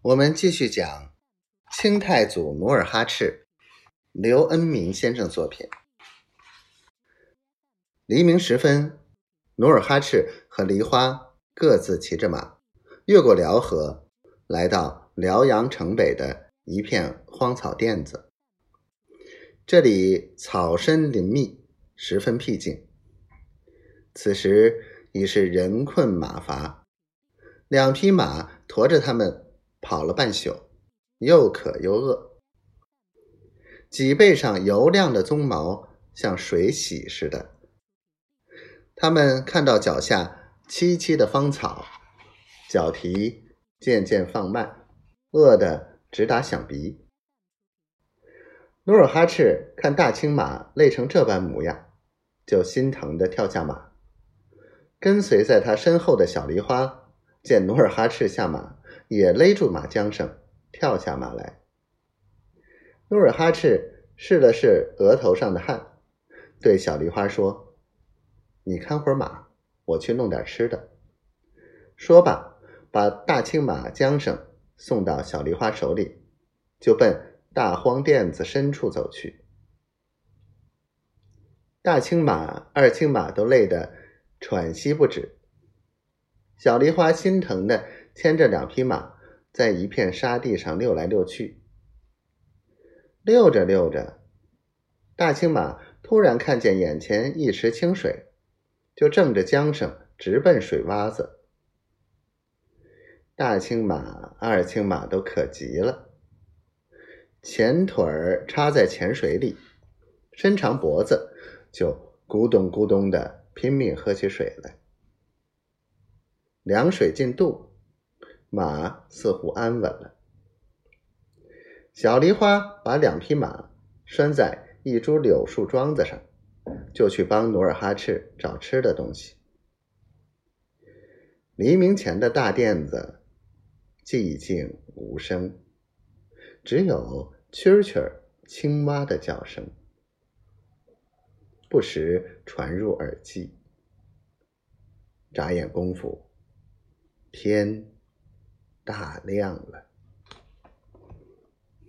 我们继续讲清太祖努尔哈赤，刘恩明先生作品。黎明时分，努尔哈赤和梨花各自骑着马，越过辽河，来到辽阳城北的一片荒草甸子。这里草深林密，十分僻静。此时已是人困马乏，两匹马驮着他们。跑了半宿，又渴又饿，脊背上油亮的鬃毛像水洗似的。他们看到脚下萋萋的芳草，脚蹄渐渐放慢，饿得直打响鼻。努尔哈赤看大青马累成这般模样，就心疼的跳下马。跟随在他身后的小梨花见努尔哈赤下马。也勒住马缰绳，跳下马来。努尔哈赤试了试额头上的汗，对小梨花说：“你看会儿马，我去弄点吃的。”说罢，把大青马缰绳送到小梨花手里，就奔大荒甸子深处走去。大青马、二青马都累得喘息不止，小梨花心疼的。牵着两匹马，在一片沙地上溜来溜去。溜着溜着，大青马突然看见眼前一池清水，就正着缰绳直奔水洼子。大青马、二青马都可急了，前腿儿插在浅水里，伸长脖子，就咕咚咕咚的拼命喝起水来。凉水进肚。马似乎安稳了。小梨花把两匹马拴在一株柳树桩子上，就去帮努尔哈赤找吃的东西。黎明前的大殿子寂静无声，只有蛐蛐青蛙的叫声不时传入耳际。眨眼功夫，天。大量了。